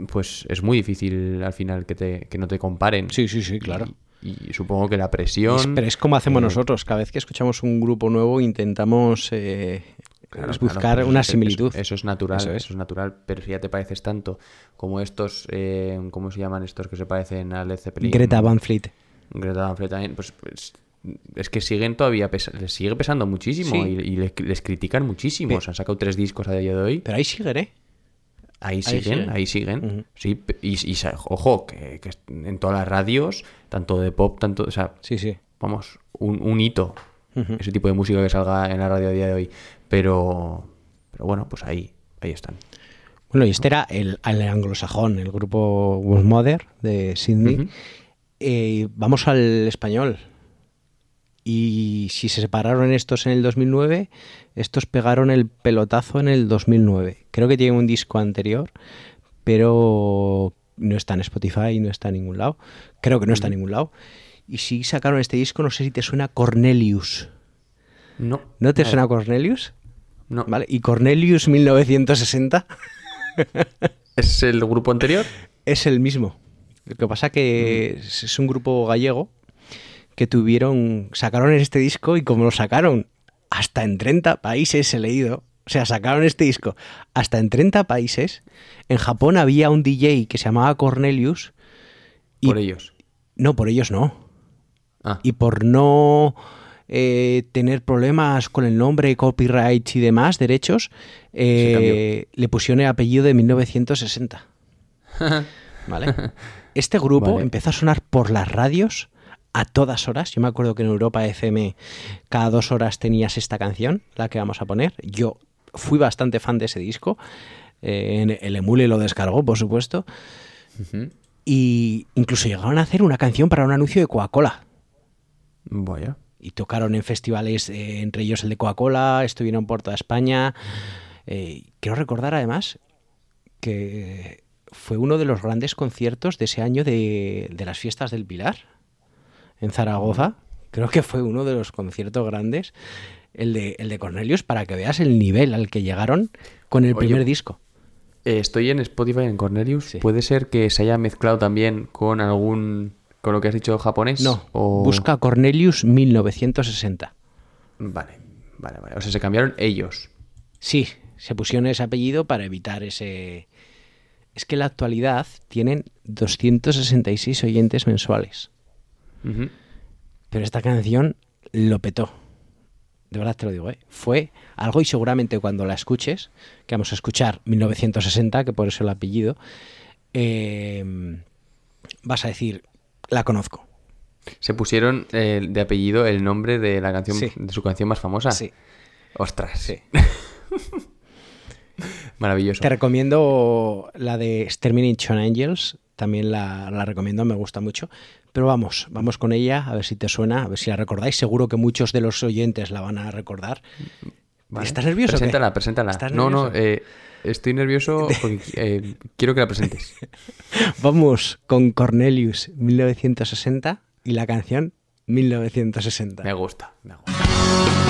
pues es muy difícil al final que, te, que no te comparen. Sí, sí, sí, claro. Y, y supongo que la Es- presión. pero es como hacemos eh, nosotros. Cada vez que escuchamos un grupo nuevo intentamos eh, Claro, es claro, buscar una eso- similitud. Eso, eso es natural, Eso eso es. es. natural, pero si ya te pareces tanto como estos, eh, ¿cómo se llaman estos que se parecen a Led Zeppelin? Greta Van Fleet. Greta Van Fleet también, pues, pues, es que siguen todavía, pesa- les sigue pesando muchísimo Sí. y, y les, les critican muchísimo. Pe- Se han sacado tres discos a día de hoy. Pero ahí siguen, ¿eh? Ahí siguen, siguen. ahí siguen. Sí, y, ojo, que, que en todas las radios, tanto de pop, tanto, o sea, Sí, sí. vamos, un, un hito ese tipo de música que salga en la radio a día de hoy. Pero, pero bueno, pues ahí, ahí están. Bueno, y este era el, el anglosajón, el grupo Wolf Mother de Sydney. Eh, vamos al español. Y si se separaron estos en el 2009, estos pegaron el pelotazo en el 2009. Creo que tienen un disco anterior, pero no está en Spotify, no está en ningún lado. Creo que no está en ningún lado. Y si sacaron este disco, no sé si te suena Cornelius. No. ¿No te suena Cornelius? No. ¿Vale? ¿Y Cornelius 1960? ¿Es el grupo anterior? Es el mismo. Lo que pasa que es es un grupo gallego que tuvieron, sacaron este disco y como lo sacaron hasta en 30 países he leído, o sea, sacaron este disco hasta en 30 países. En Japón había un DJ que se llamaba Cornelius y Por ellos. no, por ellos no. Ah, Y por no eh, tener problemas con el nombre, copyright y demás, derechos, eh, le pusieron el apellido de 1960. ¿Vale? Este grupo Vale. empezó a sonar por las radios a todas horas. Yo me acuerdo que en Europa FM cada dos horas tenías esta canción, la que vamos a poner. Yo fui bastante fan de ese disco. Eh, el Emule lo descargó, por supuesto. Y incluso llegaron a hacer una canción para un anuncio de Coca-Cola. Vaya. Y tocaron en festivales, eh, entre ellos el de Coca-Cola, estuvieron por toda España. Eh, quiero recordar además que fue uno de los grandes conciertos de ese año de, de las fiestas del Pilar en Zaragoza. Creo que fue uno de los conciertos grandes, el de, el de Cornelius, para que veas el nivel al que llegaron con el Oye, primer disco. Eh, estoy en Spotify en Cornelius. Sí. ¿Puede ser que se haya mezclado también con algún. con lo que has dicho japonés? No, O- busca Cornelius 1960. Vale, vale, vale. O sea, se cambiaron ellos. Sí, se pusieron ese apellido para evitar ese... Es que en la actualidad tienen 266 oyentes mensuales. Pero esta canción lo petó. De verdad te lo digo, ¿eh? Fue algo y seguramente cuando la escuches, que vamos a escuchar 1960, que por eso el apellido, eh, vas a decir, la conozco. Se pusieron eh, de apellido el nombre de la canción Sí. de su canción más famosa. Sí. Ostras. Sí. Maravilloso. Te recomiendo la de Extermination Angels, también la, la recomiendo, me gusta mucho. Pero vamos, vamos con ella, a ver si te suena, a ver si la recordáis. Seguro que muchos de los oyentes la van a recordar. Vale. ¿Estás nervioso? o qué? Preséntala, preséntala. ¿Estás no, no, eh, estoy nervioso porque eh, quiero que la presentes. Vamos con Cornelius 1960 y la canción 1960. Me gusta, me gusta.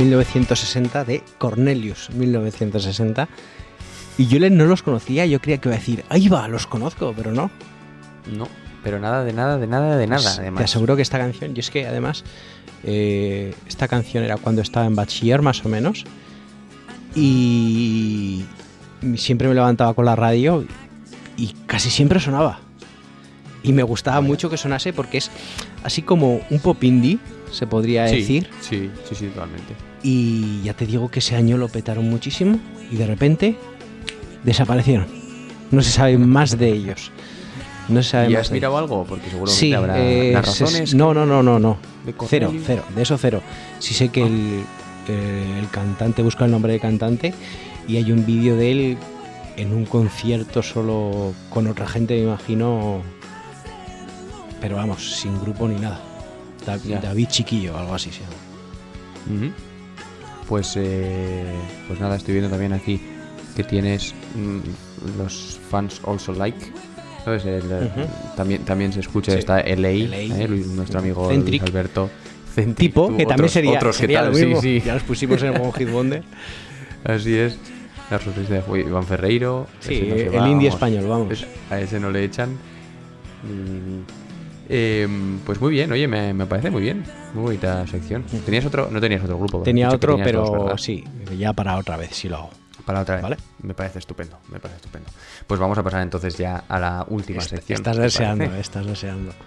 1960 de Cornelius 1960. Y yo no los conocía, yo creía que iba a decir, ahí va, los conozco, pero no. No, pero nada, de nada, de nada, de nada, Pues además. Te aseguro que esta canción, yo es que además, eh, esta canción era cuando estaba en bachiller más o menos, y siempre me levantaba con la radio y casi siempre sonaba. Y me gustaba mucho que sonase porque es así como un pop indie, se podría Sí, decir. Sí, sí, sí, totalmente. Y ya te digo que ese año lo petaron muchísimo y de repente desaparecieron. No se sabe más de ellos. No se sabe ¿Y más has de mirado algo? Porque seguramente Sí, habrá eh, las se- razones. No, no, no, no, no. Cero, cero. De eso cero. Sí sé que el, eh, el cantante busca el nombre de cantante y hay un vídeo de él en un concierto solo con otra gente, me imagino. Pero vamos, sin grupo ni nada. Da-. David Chiquillo, algo así se llama. Pues, eh, pues nada, estoy viendo también aquí que tienes mm, los fans also like. ¿Sabes? El, eh, también, también se escucha Sí. esta LA, LA. eh, nuestro amigo. Luis Alberto. Centric, Tipo, tú, que también otros- sería, otros que sería tal, lo mismo. Sí, sí. Ya los pusimos en One Hit Wonder. Así es. La sorpresa de Uy, Iván Ferreiro. Sí, no el va, indie vamos. español, vamos. A ese no le echan. Mm, em, pues muy bien, oye, me, me parece muy bien. Muy bonita sección. ¿Tenías otro? No tenías otro grupo. Tenía otro, pero sí, ya para otra vez, si lo hago. Para otra vez. Vale. Me parece estupendo, me parece estupendo. Pues vamos a pasar entonces ya a la última Est- sección. estás ¿te deseando, estás deseando.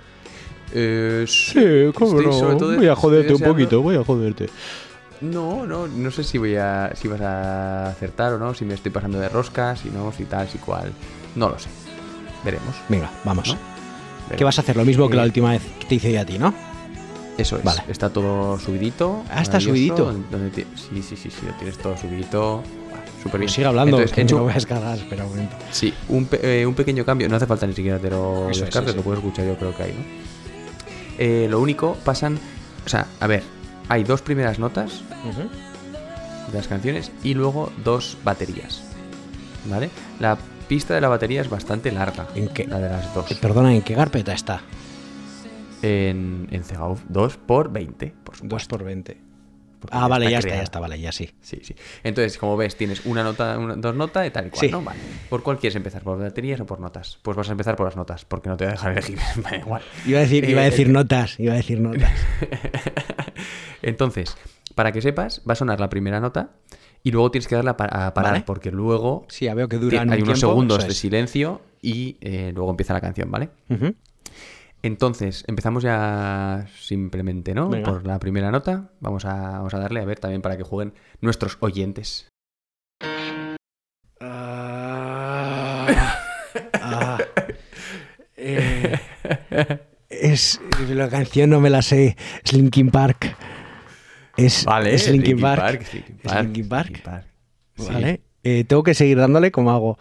Eh, Sí, cómo no. sobre todo- voy a joderte un poquito, voy a joderte. No, no, no sé si voy a. si vas a acertar o no, si me estoy pasando de rosca, si no, si tal, si cual. No lo sé. Veremos. Venga, vamos. ¿No? ¿Qué veremos. vas a hacer? Lo mismo que la última vez que te hice a ti, ¿no? Eso es. Vale. Está todo subidito. Ah, está subidito. donde sí, sí, sí, sí, lo tienes todo subidito. Bueno, Súper bien. Pues sigue hablando, Entonces, que hecho- lo voy a descargar, espera un momento. Sí, un, pe- eh, un pequeño cambio. No hace falta ni siquiera te lo Eso es, descargues, sí, sí. lo puedes escuchar yo creo que hay, ¿no? Eh, lo único, pasan... O sea, a ver, hay dos primeras notas de las canciones y luego dos baterías, ¿vale? La pista de la batería es bastante larga. ¿En qué? La de las dos. Eh, Perdona, ¿en qué carpeta está? En, en Cegauf 2 por 20, por supuesto. 2 por 20. porque Ah, vale, ya está, ya está, vale, ya sí. Sí, sí. Entonces, como ves, tienes una nota, una- dos notas y tal y cual, Sí. ¿no? Vale. ¿Por cuál quieres empezar? ¿Por baterías o por notas? Pues vas a empezar por las notas, porque no te voy a dejar elegir. Me da igual. Iba a decir, iba a Eh, decir notas, iba a decir notas. Entonces, para que sepas, va a sonar la primera nota y luego tienes que darla a pa- a parar, Vale. porque luego Sí, ya veo que duran hay un unos tiempo, segundos de silencio y eh, luego empieza la canción, ¿vale? Entonces, empezamos ya simplemente, ¿no? Venga. Por la primera nota. Vamos a, vamos a darle a ver también para que jueguen nuestros oyentes. Ah. Eh, es la canción no me la sé. Es Linkin Park. Es, Vale, es Linkin, Park. es Linkin Es Park, Linkin Park. Linkin Park. Sí. Vale. Eh, tengo que seguir dándole como hago.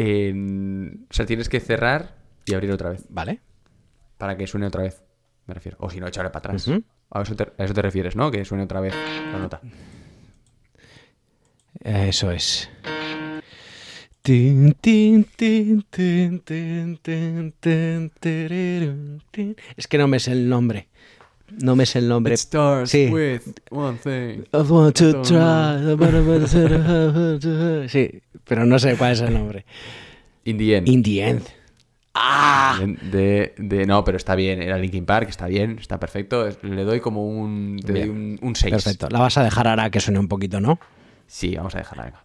O sea, tienes que cerrar y abrir otra vez. Vale. Para que suene otra vez, me refiero. O si no, echarle para atrás. A, eso te, a eso te refieres, ¿no? Que suene otra vez la nota. Eso es. Es que no me sé el nombre. No me sé el nombre. Sí. one thing. I want to try. Sí, pero no sé cuál es el nombre. In the end. In the end. ¡Ah! De, de- no, pero está bien. Era Linkin Park, está bien, está perfecto. Le doy como un, te doy Bien. un, un 6. Perfecto. La vas a dejar ahora que suene un poquito, ¿no? Sí, vamos a dejarla. Venga.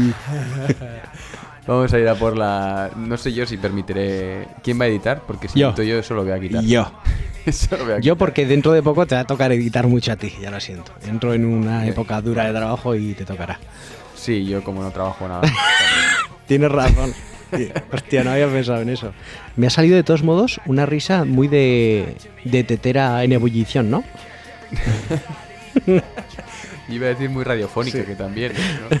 Vamos a ir a por la. No sé yo si permitiré. ¿Quién va a editar? Porque si Yo. edito yo, eso lo voy a quitar. Yo. Eso lo voy a Yo quitar. porque dentro de poco te va a tocar editar mucho a ti, ya lo siento. Entro en una época dura de trabajo y te tocará. Sí, yo como no trabajo nada. Tienes razón. Hostia, no había pensado en eso. Me ha salido de todos modos una risa muy de, de tetera en ebullición, ¿no? Iba a decir muy radiofónica, que también. ¿no?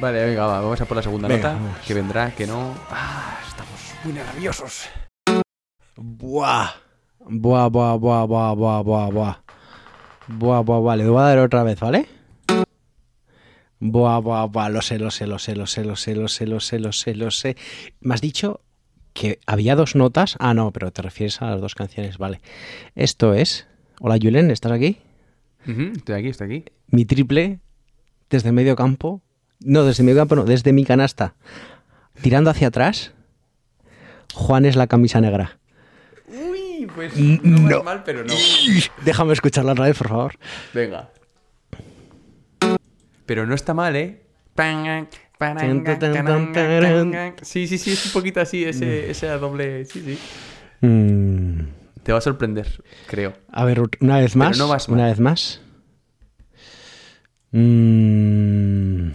Vale, venga, va, vamos a por la segunda Venga, nota. vamos. Que vendrá, que no. Ah, estamos muy nerviosos. Buah. Buah, buah, buah, buah, buah, buah, buah. Buah, buah, buah. Le voy a dar otra vez, ¿vale? Buah, buah, buah. Lo sé, lo sé, lo sé, lo sé, lo sé, lo sé, lo sé, lo sé, lo sé. Me has dicho que había dos notas. Ah, no, pero te refieres a las dos canciones, vale. Esto es. Hola, Julen, ¿estás aquí? Estoy aquí, estoy aquí. Mi triple desde medio campo. No, desde medio campo, no, desde mi canasta. Tirando hacia atrás. Juan es la camisa negra. Uy, pues no No. mal, pero no. Déjame escucharla otra vez, por favor. Venga. Pero no está mal, ¿eh? Sí, sí, sí, es un poquito así, ese, ese doble. Sí, sí. Mm, Te va a sorprender, creo. a ver, una vez Pero más. no vas mal. una vez más. Mm,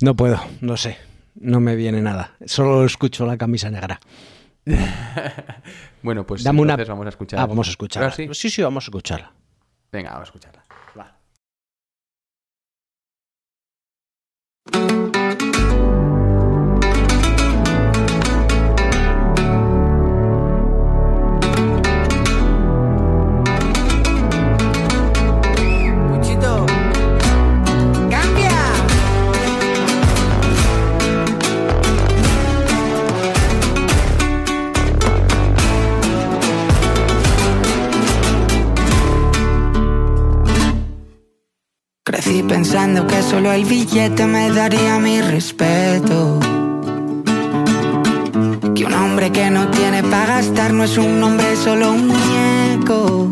no puedo, no sé. No me viene nada. Solo escucho la camisa negra. Bueno, pues Dame una- entonces vamos a escuchar. Ah, vamos a escucharla. ¿Ahora sí? sí, sí, vamos a escucharla. Venga, vamos a escucharla. Va. Pensando que solo el billete me daría mi respeto. Que un hombre que no tiene para gastar no es un hombre, solo un muñeco.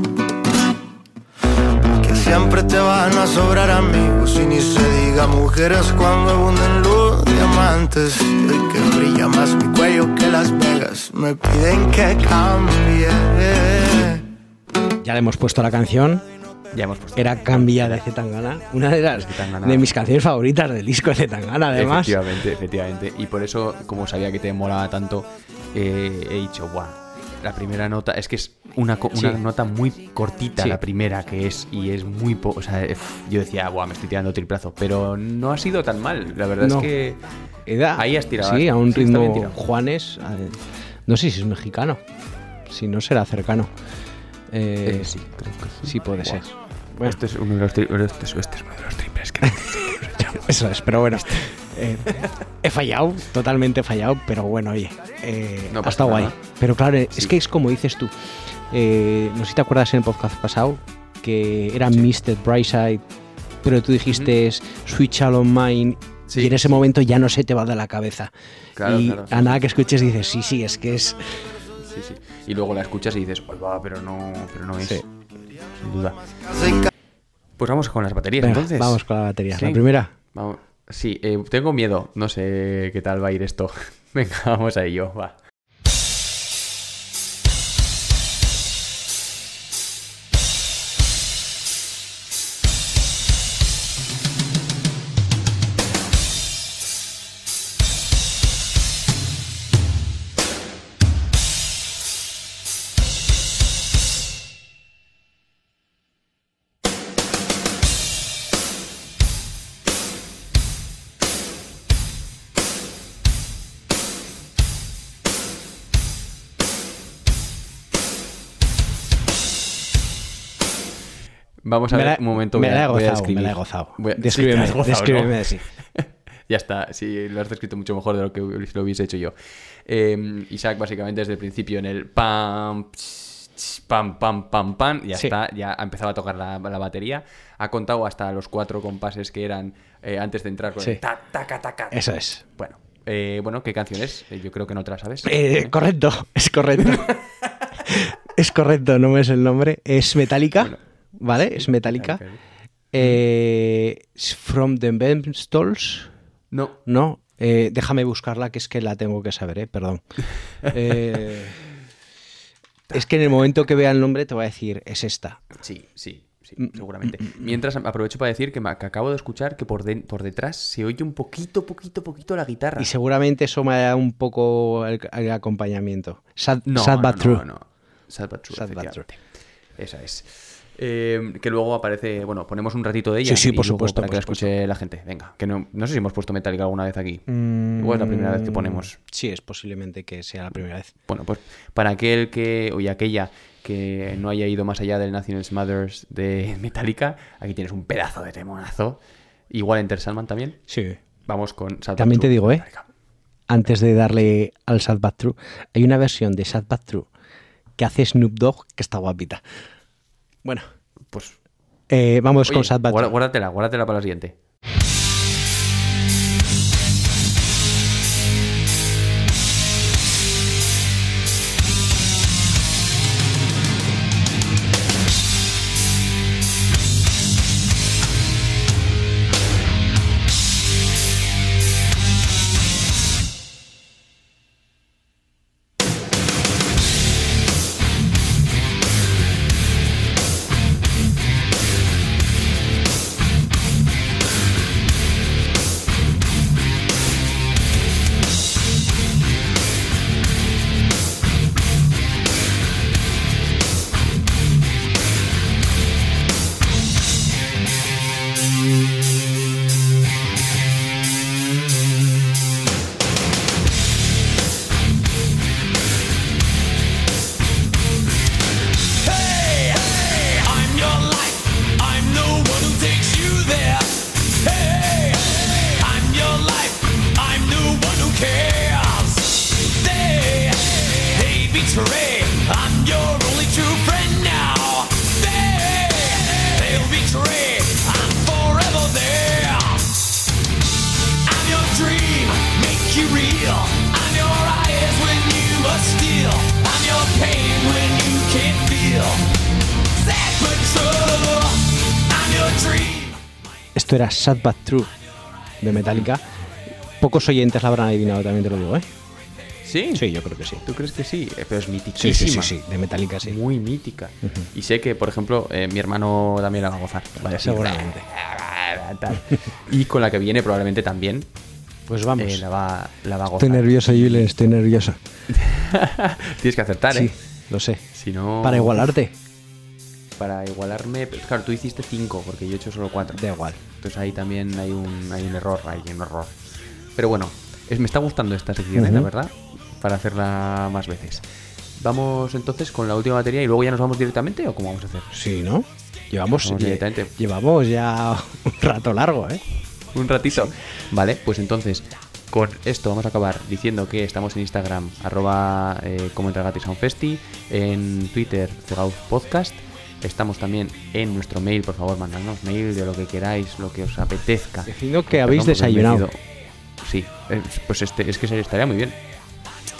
Que siempre te van a sobrar amigos y ni se diga mujeres cuando abunden los diamantes. Hoy que brilla más mi cuello que Las Vegas, me piden que cambie. Ya le hemos puesto la canción. Ya hemos puesto. Era Cambia de Zetangana. Una de las Zetangana. de mis canciones favoritas del disco de Zetangana, además. Efectivamente, efectivamente. Y por eso, como sabía que te molaba tanto, eh, he dicho, guau. La primera nota, es que es una, una Sí. nota muy cortita Sí. la primera que es y es muy po o sea, yo decía, guau, me estoy tirando triplazo, pero no ha sido tan mal, la verdad No. es que Ahí has tirado, Sí, a un sí, ritmo. Juanes. eh, No sé si es mexicano. Si no será cercano. Eh, eh, sí, creo que sí. sí puede ser. Bueno, Este es uno de los este es, este es uno de los triples que eso es, pero bueno. eh, he fallado, totalmente fallado, pero bueno, oye, eh, No ha estado guay. Pero claro, es Sí. que es como dices tú. eh, no sé si te acuerdas en el podcast pasado que era Mr. Brightside, pero tú dijiste Sweet Shallow Mine Sí. y en ese momento ya no se te va de la cabeza. Claro, y claro, sí, a nada que escuches dices, sí, sí, es que es... Sí, sí. Y luego la escuchas y dices, "Oy, va, pero no, pero no es. Sí. Sin duda. Pues vamos con las baterías Venga, entonces. vamos con la batería. Sí. La primera. Vamos. Sí, eh, tengo miedo. No sé qué tal va a ir esto. Venga, vamos a ello. Va. Vamos a Me ver la- un momento. me voy a- la he voy a gozado, me la he gozado. Voy a- sí, Descríbeme, gozado, descríbeme ¿no? así. ya está, sí, lo has descrito mucho mejor de lo que lo hubiese hecho yo. Eh, Isaac, básicamente, desde el principio en el pam, pam, pam, pam, pam, ya Sí. está, ya ha empezado a tocar la, la batería. Ha contado hasta los cuatro compases que eran eh, antes de entrar con Sí. el ta, taca, taca. Eso es. Bueno, eh, bueno, ¿qué canción es? Eh, yo creo que no te la sabes. Correcto, es correcto. es correcto, no me es el nombre. Es Metallica, Bueno, ¿vale? es Metallica. Metallica. Eh, From the Bemstalls, No, ¿no? Eh, déjame buscarla, que es que la tengo que saber, ¿eh? Perdón. Eh, es que en el momento que vea el nombre te voy a decir, es esta. Sí, sí, sí, Mm, seguramente. Mientras aprovecho para decir que, me- que acabo de escuchar que por, de- por detrás se oye un poquito, poquito, poquito la guitarra. Y seguramente eso me da un poco el, el acompañamiento. Sad, No, sad no, but no, true. no. Sad but true. Sad but efectivamente. Esa es. Eh, que luego aparece, bueno, ponemos un ratito de ella. Sí, sí, por supuesto, Para por que la escuche la gente. Venga, que no, no sé si hemos puesto Metallica alguna vez aquí. Mm, Igual es la primera vez que ponemos. Sí, es posiblemente que sea la primera vez. Bueno, pues para aquel que, o y aquella que no haya ido más allá del National Smothers de Metallica, aquí tienes un pedazo de temonazo. Igual Enter Sandman también. Sí. Vamos con Sad También te digo, ¿eh? Metallica. Antes de darle al Sad But True, hay una versión de Sad But True que hace Snoop Dogg que está guapita. Bueno, Pues eh, vamos Oye, con Sad True. guárdatela, guárdatela para la siguiente. Esto era Sad But True de Metallica. Pocos oyentes la habrán adivinado, también te lo digo, ¿eh? ¿Sí? Sí, yo creo que sí. ¿Tú crees que sí? Eh, Pero es Sí, mitiquísima. sí, sí, sí, de Metallica sí. Muy mítica. Y sé que, por ejemplo, eh, mi hermano también la va a gozar. Seguramente. Y con la que viene probablemente también Pues vamos. eh, la, va, la va a Estoy gozar. nervioso, Julen, estoy nervioso. Tienes que acertar, Sí, ¿eh? lo sé. Si no... Para igualarte, Para igualarme... Claro, tú hiciste 5 porque yo he hecho solo 4. da igual. Entonces ahí también hay un, hay un error, hay un error. Pero bueno, es- me está gustando esta sección, ¿eh? la verdad, para hacerla más veces. Vamos entonces con la última batería y luego ya nos vamos directamente o cómo vamos a hacer? Sí, ¿no? Llevamos, Vamos lle- directamente. llevamos ya un rato largo, ¿eh? Un ratito. Vale, pues entonces con esto vamos a acabar diciendo que estamos en Instagram, arroba eh, como festi, en Twitter, Cegauz Podcast. Estamos también en nuestro mail, por favor, mandadnos mail de lo que queráis, lo que os apetezca. Decidno que habéis desayunado. Sí, eh, pues este, es que se estaría muy bien.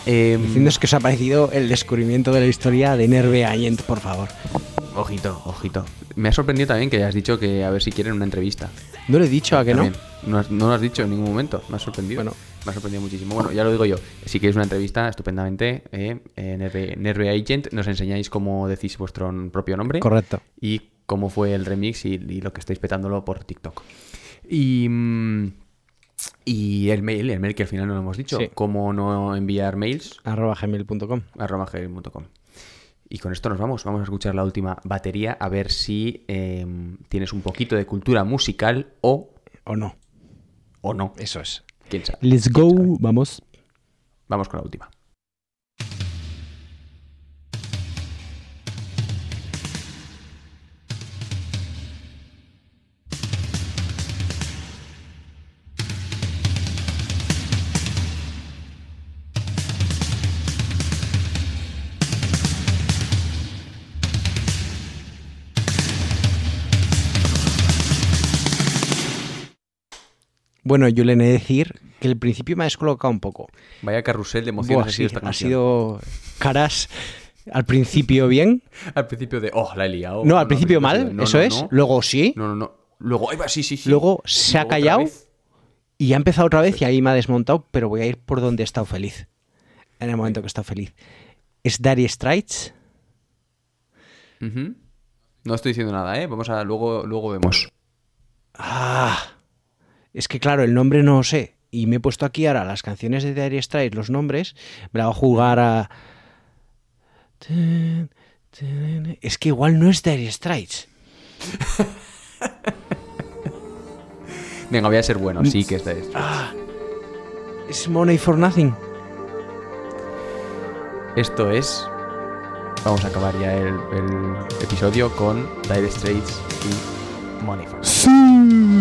Em, Decidnos que os ha parecido el descubrimiento de la historia de Nerve Agent, por favor. Ojito, ojito. Me ha sorprendido también que hayas dicho que a ver si quieren una entrevista. No lo he dicho, ¿a que? También. No, has- no lo has dicho en ningún momento. Me ha sorprendido. Bueno. Me ha sorprendido muchísimo. Bueno, ya lo digo yo. Si queréis una entrevista, estupendamente. eh, en Nerve, Nerve Agent nos enseñáis cómo decís vuestro propio nombre. Correcto. Y cómo fue el remix y, y lo que estáis petándolo por TikTok. Y, mm, y el mail, el mail que al final no lo hemos dicho. Sí. Cómo no enviar mails Arroba gmail.com. arroba gmail.com. Y con esto nos vamos. Vamos a escuchar la última batería a ver si eh, tienes un poquito de cultura musical o, ¿O no? O no. Eso es. ¿Quién sabe? Let's go, vamos. Vamos con la última. Bueno, Julen, he de decir que el principio me ha descolocado un poco. Vaya carrusel de emociones Buah, ha sido sí, esta ha canción. sido caras al principio bien. Al principio de, oh, la he liado. No, al principio mal, no, eso es. Luego sí. No, no, no. Luego, ahí va, sí, sí, sí. Luego se ha Luego callado y ha empezado otra vez y ahí me ha desmontado, pero voy a ir por donde he estado feliz. En el momento que he estado feliz. ¿Es Daddy Straits? Ujú. No estoy diciendo nada, ¿eh? Vamos a, luego, luego vemos. Ah, es que claro, el nombre no lo sé. Y me he puesto aquí ahora las canciones de Daddy Straits, los nombres. Me la voy a jugar a. Es que igual no es Daddy Straits. Venga, voy a ser bueno, sí que está esto. Ah, es Money for Nothing. Esto es. Vamos a acabar ya el, el episodio con Dire Straits y Money for Nothing.